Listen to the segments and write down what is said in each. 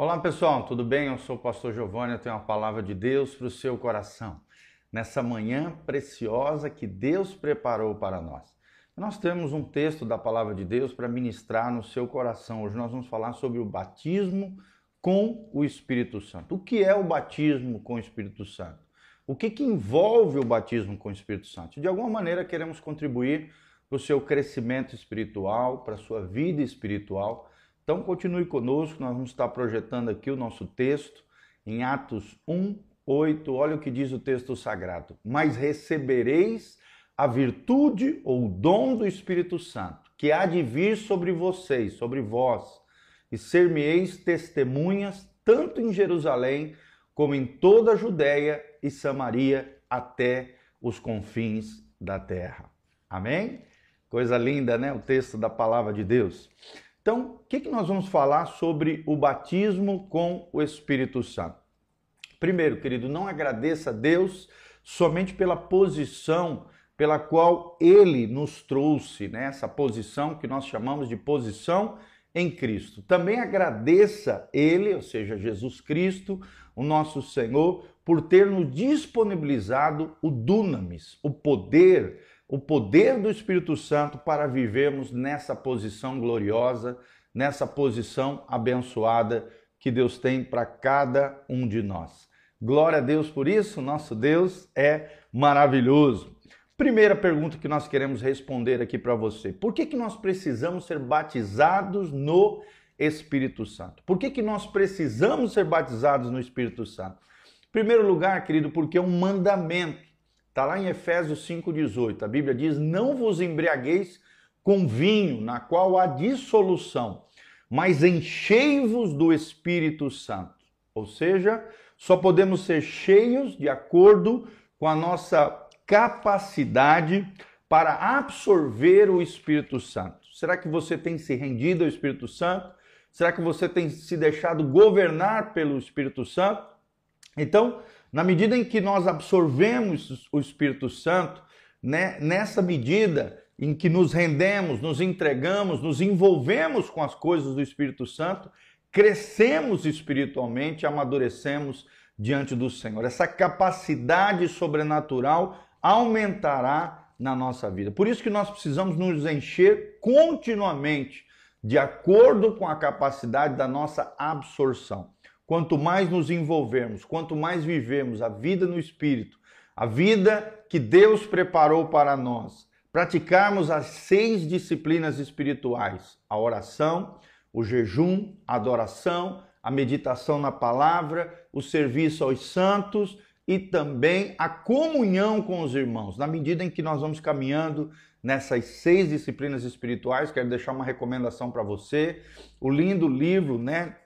Olá pessoal, tudo bem? Eu sou o pastor Giovanni, eu tenho uma palavra de Deus para o seu coração. Nessa manhã preciosa que Deus preparou para nós. Nós temos um texto da palavra de Deus para ministrar no seu coração. Hoje nós vamos falar sobre o batismo com o Espírito Santo. O que é o batismo com o Espírito Santo? O que, que envolve o batismo com o Espírito Santo? De alguma maneira queremos contribuir para o seu crescimento espiritual, para a sua vida espiritual então continue conosco, nós vamos estar projetando aqui o nosso texto em Atos 1, 8. Olha o que diz o texto sagrado. Mas recebereis a virtude ou o dom do Espírito Santo, que há de vir sobre vocês, sobre vós, e ser-me-eis testemunhas tanto em Jerusalém como em toda a Judéia e Samaria até os confins da terra. Amém? Coisa linda, né? O texto da palavra de Deus. Então, o que, que nós vamos falar sobre o batismo com o Espírito Santo? Primeiro, querido, não agradeça a Deus somente pela posição pela qual ele nos trouxe, né? essa posição que nós chamamos de posição em Cristo. Também agradeça ele, ou seja, Jesus Cristo, o nosso Senhor, por ter nos disponibilizado o dunamis, o poder o poder do Espírito Santo para vivermos nessa posição gloriosa, nessa posição abençoada que Deus tem para cada um de nós. Glória a Deus por isso, nosso Deus é maravilhoso. Primeira pergunta que nós queremos responder aqui para você: por que, que nós precisamos ser batizados no Espírito Santo? Por que, que nós precisamos ser batizados no Espírito Santo? Em primeiro lugar, querido, porque é um mandamento. Está lá em Efésios 5,18. A Bíblia diz: Não vos embriagueis com vinho, na qual há dissolução, mas enchei-vos do Espírito Santo. Ou seja, só podemos ser cheios de acordo com a nossa capacidade para absorver o Espírito Santo. Será que você tem se rendido ao Espírito Santo? Será que você tem se deixado governar pelo Espírito Santo? Então, na medida em que nós absorvemos o Espírito Santo, né, nessa medida em que nos rendemos, nos entregamos, nos envolvemos com as coisas do Espírito Santo, crescemos espiritualmente, amadurecemos diante do Senhor. Essa capacidade sobrenatural aumentará na nossa vida. Por isso que nós precisamos nos encher continuamente de acordo com a capacidade da nossa absorção. Quanto mais nos envolvermos, quanto mais vivemos a vida no Espírito, a vida que Deus preparou para nós, praticarmos as seis disciplinas espirituais: a oração, o jejum, a adoração, a meditação na palavra, o serviço aos santos e também a comunhão com os irmãos. Na medida em que nós vamos caminhando nessas seis disciplinas espirituais, quero deixar uma recomendação para você, o lindo livro, né,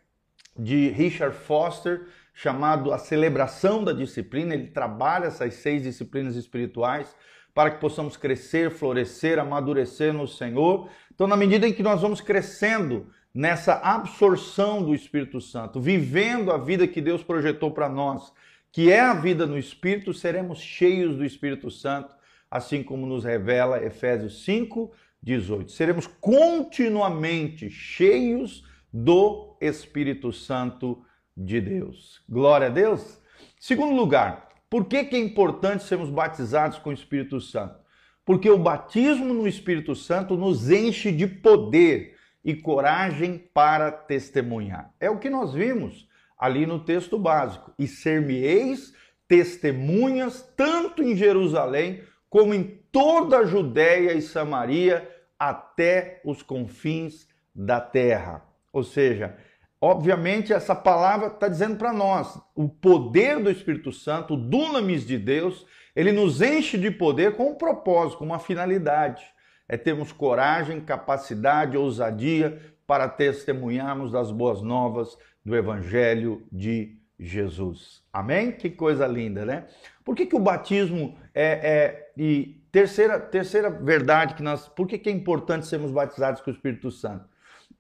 de Richard Foster, chamado A Celebração da Disciplina. Ele trabalha essas seis disciplinas espirituais para que possamos crescer, florescer, amadurecer no Senhor. Então, na medida em que nós vamos crescendo nessa absorção do Espírito Santo, vivendo a vida que Deus projetou para nós, que é a vida no Espírito, seremos cheios do Espírito Santo, assim como nos revela Efésios 5, 18. Seremos continuamente cheios do Espírito Santo de Deus. Glória a Deus. Segundo lugar, por que, que é importante sermos batizados com o Espírito Santo? Porque o batismo no Espírito Santo nos enche de poder e coragem para testemunhar. É o que nós vimos ali no texto básico. E ser-me-eis testemunhas tanto em Jerusalém como em toda a Judéia e Samaria até os confins da terra. Ou seja, obviamente essa palavra está dizendo para nós, o poder do Espírito Santo, o dunamis de Deus, ele nos enche de poder com um propósito, com uma finalidade. É termos coragem, capacidade, ousadia para testemunharmos das boas novas do Evangelho de Jesus. Amém? Que coisa linda, né? Por que, que o batismo é, é. E terceira, terceira verdade que nós. Por que, que é importante sermos batizados com o Espírito Santo?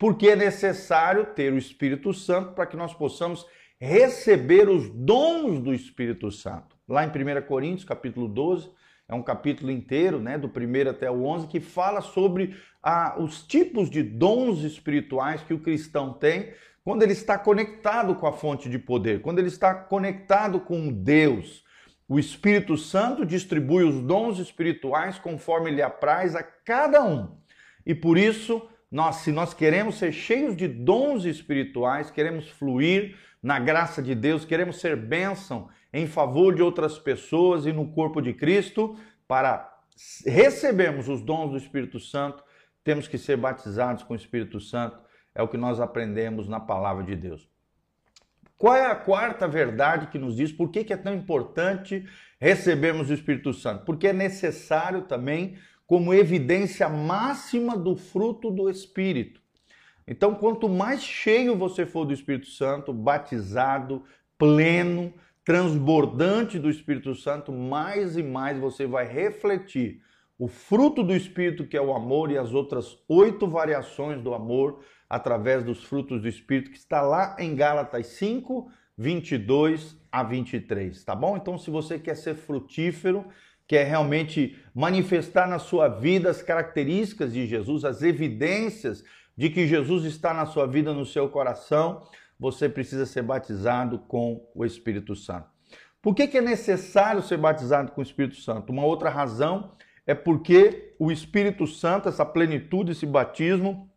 Porque é necessário ter o Espírito Santo para que nós possamos receber os dons do Espírito Santo. Lá em 1 Coríntios, capítulo 12, é um capítulo inteiro, né, do primeiro até o 11, que fala sobre ah, os tipos de dons espirituais que o cristão tem quando ele está conectado com a fonte de poder, quando ele está conectado com Deus. O Espírito Santo distribui os dons espirituais conforme lhe apraz a cada um. E por isso, nós, se nós queremos ser cheios de dons espirituais, queremos fluir na graça de Deus, queremos ser bênção em favor de outras pessoas e no corpo de Cristo, para recebermos os dons do Espírito Santo, temos que ser batizados com o Espírito Santo. É o que nós aprendemos na palavra de Deus. Qual é a quarta verdade que nos diz por que, é tão importante recebermos o Espírito Santo? Porque é necessário também como evidência máxima do fruto do Espírito. Então, quanto mais cheio você for do Espírito Santo, batizado, pleno, transbordante do Espírito Santo, mais e mais você vai refletir o fruto do Espírito, que é o amor, e as outras oito variações do amor através dos frutos do Espírito, que está lá em Gálatas 5, 22 a 23, tá bom? Então, se você quer ser frutífero, quer realmente manifestar na sua vida as características de Jesus, as evidências de que Jesus está na sua vida, no seu coração, você precisa ser batizado com o Espírito Santo. Por que, que é necessário ser batizado com o Espírito Santo? Uma outra razão é porque o Espírito Santo, essa plenitude, esse batismo,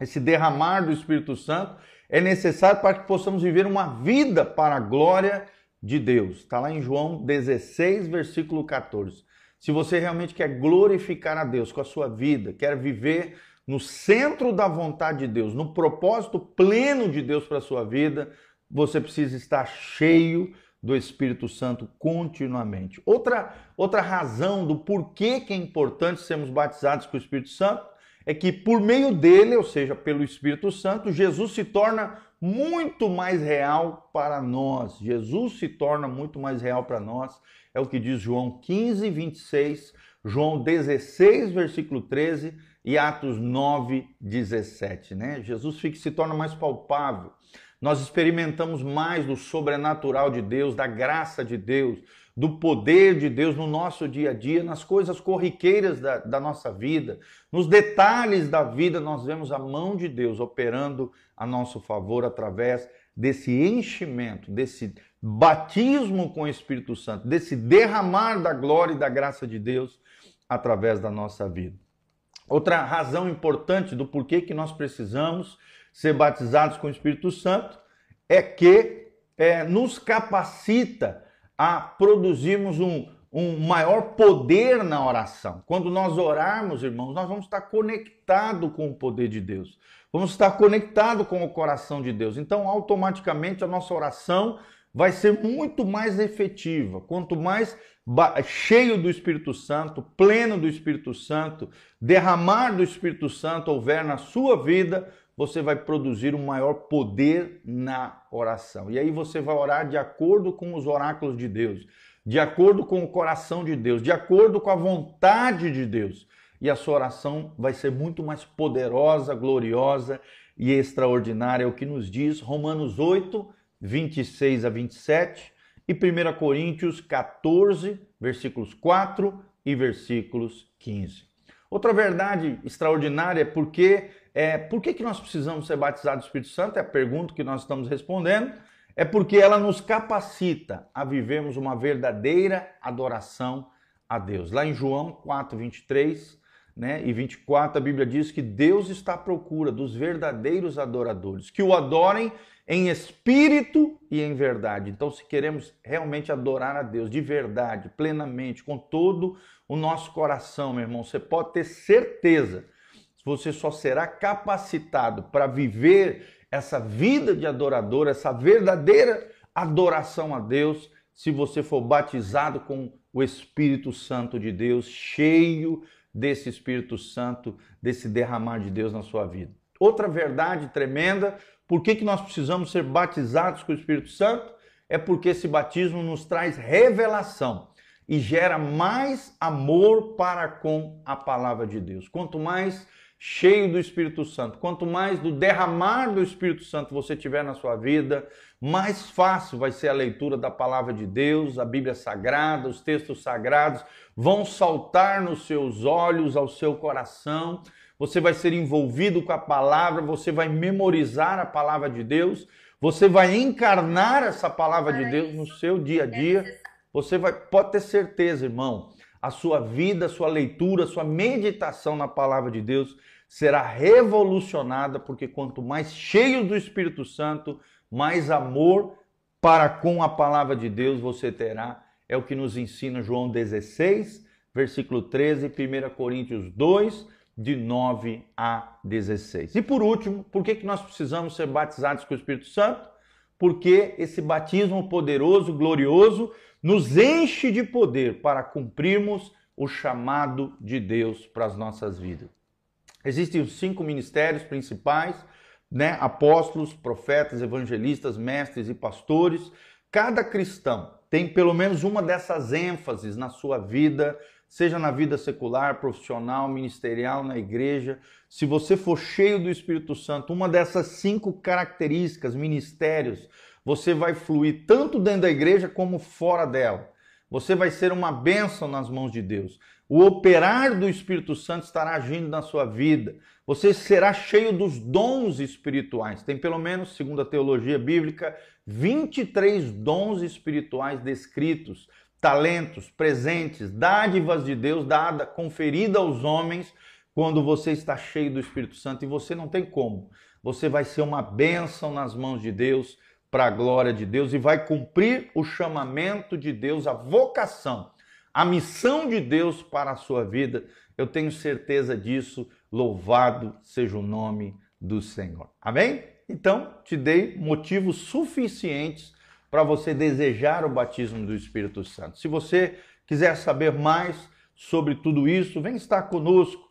esse derramar do Espírito Santo, é necessário para que possamos viver uma vida para a glória de Deus. Está lá em João 16, versículo 14. Se você realmente quer glorificar a Deus com a sua vida, quer viver no centro da vontade de Deus, no propósito pleno de Deus para a sua vida, você precisa estar cheio do Espírito Santo continuamente. Outra, outra razão do porquê que é importante sermos batizados com o Espírito Santo é que por meio dele, ou seja, pelo Espírito Santo, Jesus se torna muito mais real para nós. Jesus se torna muito mais real para nós. É o que diz João 15, 26, João 16, versículo 13 e Atos 9, 17, né? Jesus fica, se torna mais palpável. Nós experimentamos mais do sobrenatural de Deus, da graça de Deus, do poder de Deus no nosso dia a dia, nas coisas corriqueiras da, da nossa vida, nos detalhes da vida, nós vemos a mão de Deus operando a nosso favor através desse enchimento, desse batismo com o Espírito Santo, desse derramar da glória e da graça de Deus através da nossa vida. Outra razão importante do porquê que nós precisamos ser batizados com o Espírito Santo é que é, nos capacita a produzirmos um, um maior poder na oração. Quando nós orarmos, irmãos, nós vamos estar conectados com o poder de Deus. Vamos estar conectados com o coração de Deus. Então, automaticamente, a nossa oração vai ser muito mais efetiva. Quanto mais cheio do Espírito Santo, pleno do Espírito Santo, derramar do Espírito Santo houver na sua vida, você vai produzir um maior poder na oração. E aí você vai orar de acordo com os oráculos de Deus, de acordo com o coração de Deus, de acordo com a vontade de Deus. E a sua oração vai ser muito mais poderosa, gloriosa e extraordinária, é o que nos diz Romanos 8, 26 a 27 e 1 Coríntios 14, versículos 4 e versículos 15. Outra verdade extraordinária é porque é, por que, que nós precisamos ser batizados do Espírito Santo? É a pergunta que nós estamos respondendo. É porque ela nos capacita a vivermos uma verdadeira adoração a Deus. Lá em João 4, 23 né, e 24, a Bíblia diz que Deus está à procura dos verdadeiros adoradores, que o adorem em espírito e em verdade. Então, se queremos realmente adorar a Deus de verdade, plenamente, com todo o nosso coração, meu irmão, você pode ter certeza, você só será capacitado para viver essa vida de adorador, essa verdadeira adoração a Deus, se você for batizado com o Espírito Santo de Deus, cheio desse Espírito Santo, desse derramar de Deus na sua vida. Outra verdade tremenda por que, que nós precisamos ser batizados com o Espírito Santo? É porque esse batismo nos traz revelação e gera mais amor para com a palavra de Deus. Quanto mais cheio do Espírito Santo, quanto mais do derramar do Espírito Santo você tiver na sua vida, mais fácil vai ser a leitura da palavra de Deus, a Bíblia Sagrada, os textos sagrados vão saltar nos seus olhos, ao seu coração. Você vai ser envolvido com a palavra, você vai memorizar a palavra de Deus, você vai encarnar essa palavra de Deus no seu dia a dia. Você vai, pode ter certeza, irmão, a sua vida, a sua leitura, a sua meditação na palavra de Deus será revolucionada, porque quanto mais cheio do Espírito Santo, mais amor para com a palavra de Deus você terá. É o que nos ensina João 16, versículo 13, 1 Coríntios 2, de 9 a 16. E por último, por que, que nós precisamos ser batizados com o Espírito Santo? Porque esse batismo poderoso, glorioso, nos enche de poder para cumprirmos o chamado de Deus para as nossas vidas. Existem os cinco ministérios principais, né? Apóstolos, profetas, evangelistas, mestres e pastores. Cada cristão tem pelo menos uma dessas ênfases na sua vida, seja na vida secular, profissional, ministerial, na igreja. Se você for cheio do Espírito Santo, uma dessas cinco características, ministérios, você vai fluir tanto dentro da igreja como fora dela. Você vai ser uma bênção nas mãos de Deus. O operar do Espírito Santo estará agindo na sua vida. Você será cheio dos dons espirituais. Tem pelo menos, segundo a teologia bíblica, 23 dons espirituais descritos, talentos, presentes, dádivas de Deus dada, conferida aos homens quando você está cheio do Espírito Santo e você não tem como. Você vai ser uma bênção nas mãos de Deus para a glória de Deus e vai cumprir o chamamento de Deus, a vocação, a missão de Deus para a sua vida. Eu tenho certeza disso. Louvado seja o nome do Senhor. Amém? Então, te dei motivos suficientes para você desejar o batismo do Espírito Santo. Se você quiser saber mais sobre tudo isso, vem estar conosco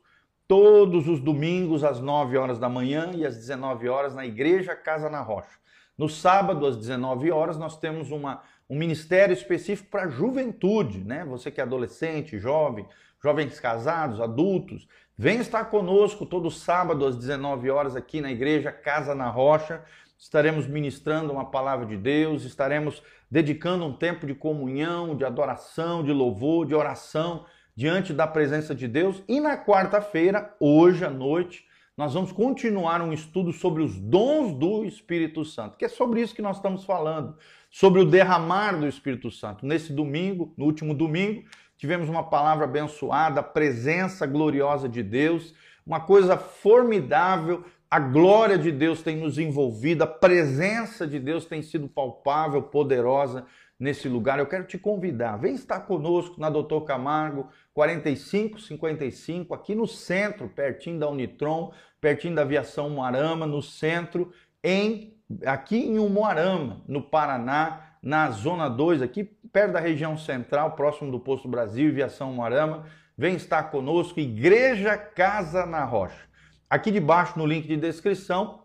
todos os domingos às 9 horas da manhã e às 19 horas na Igreja Casa na Rocha. No sábado, às 19 horas, nós temos uma, um ministério específico para juventude, né? Você que é adolescente, jovem, jovens casados, adultos, vem estar conosco todo sábado às 19 horas aqui na igreja Casa na Rocha. Estaremos ministrando uma palavra de Deus, estaremos dedicando um tempo de comunhão, de adoração, de louvor, de oração diante da presença de Deus. E na quarta-feira, hoje à noite, nós vamos continuar um estudo sobre os dons do Espírito Santo, que é sobre isso que nós estamos falando, sobre o derramar do Espírito Santo. Nesse domingo, no último domingo, tivemos uma palavra abençoada, a presença gloriosa de Deus, uma coisa formidável. A glória de Deus tem nos envolvido, a presença de Deus tem sido palpável, poderosa nesse lugar. Eu quero te convidar, vem estar conosco na Doutor Camargo, 4555, aqui no centro, pertinho da Unitron, pertinho da Aviação Moarama, no centro, em aqui em Umuarama, no Paraná, na Zona 2, aqui perto da região central, próximo do Posto Brasil, Aviação Moarama. Vem estar conosco, Igreja Casa na Rocha. Aqui debaixo no link de descrição,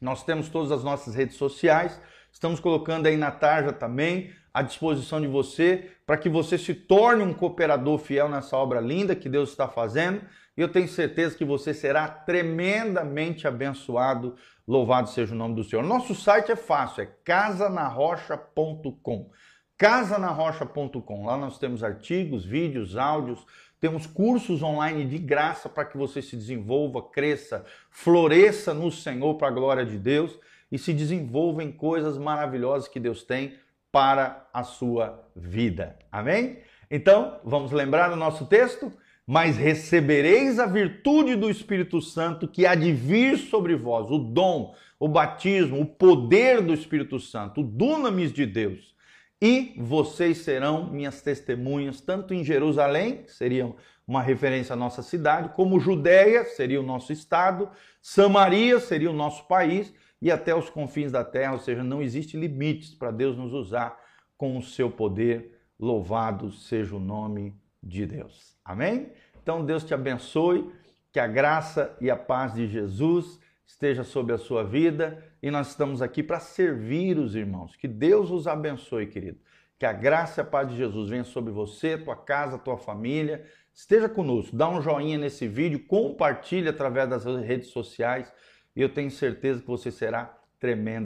nós temos todas as nossas redes sociais. Estamos colocando aí na tarja também à disposição de você para que você se torne um cooperador fiel nessa obra linda que Deus está fazendo. E eu tenho certeza que você será tremendamente abençoado. Louvado seja o nome do Senhor. Nosso site é fácil, é casanarrocha.com. Casanarrocha.com. Lá nós temos artigos, vídeos, áudios, temos cursos online de graça para que você se desenvolva, cresça, floresça no Senhor para a glória de Deus e se desenvolva em coisas maravilhosas que Deus tem para a sua vida. Amém? Então, vamos lembrar o nosso texto? Mas recebereis a virtude do Espírito Santo que há de vir sobre vós, o dom, o batismo, o poder do Espírito Santo, o dunamis de Deus. E vocês serão minhas testemunhas, tanto em Jerusalém, que seria uma referência à nossa cidade, como Judéia, seria o nosso estado, Samaria seria o nosso país, e até os confins da terra, ou seja, não existe limites para Deus nos usar com o seu poder. Louvado seja o nome de Deus. Amém? Então Deus te abençoe, que a graça e a paz de Jesus esteja sobre a sua vida e nós estamos aqui para servir os irmãos. Que Deus os abençoe, querido. Que a graça e a paz de Jesus venha sobre você, tua casa, tua família. Esteja conosco, dá um joinha nesse vídeo, compartilhe através das redes sociais e eu tenho certeza que você será tremendo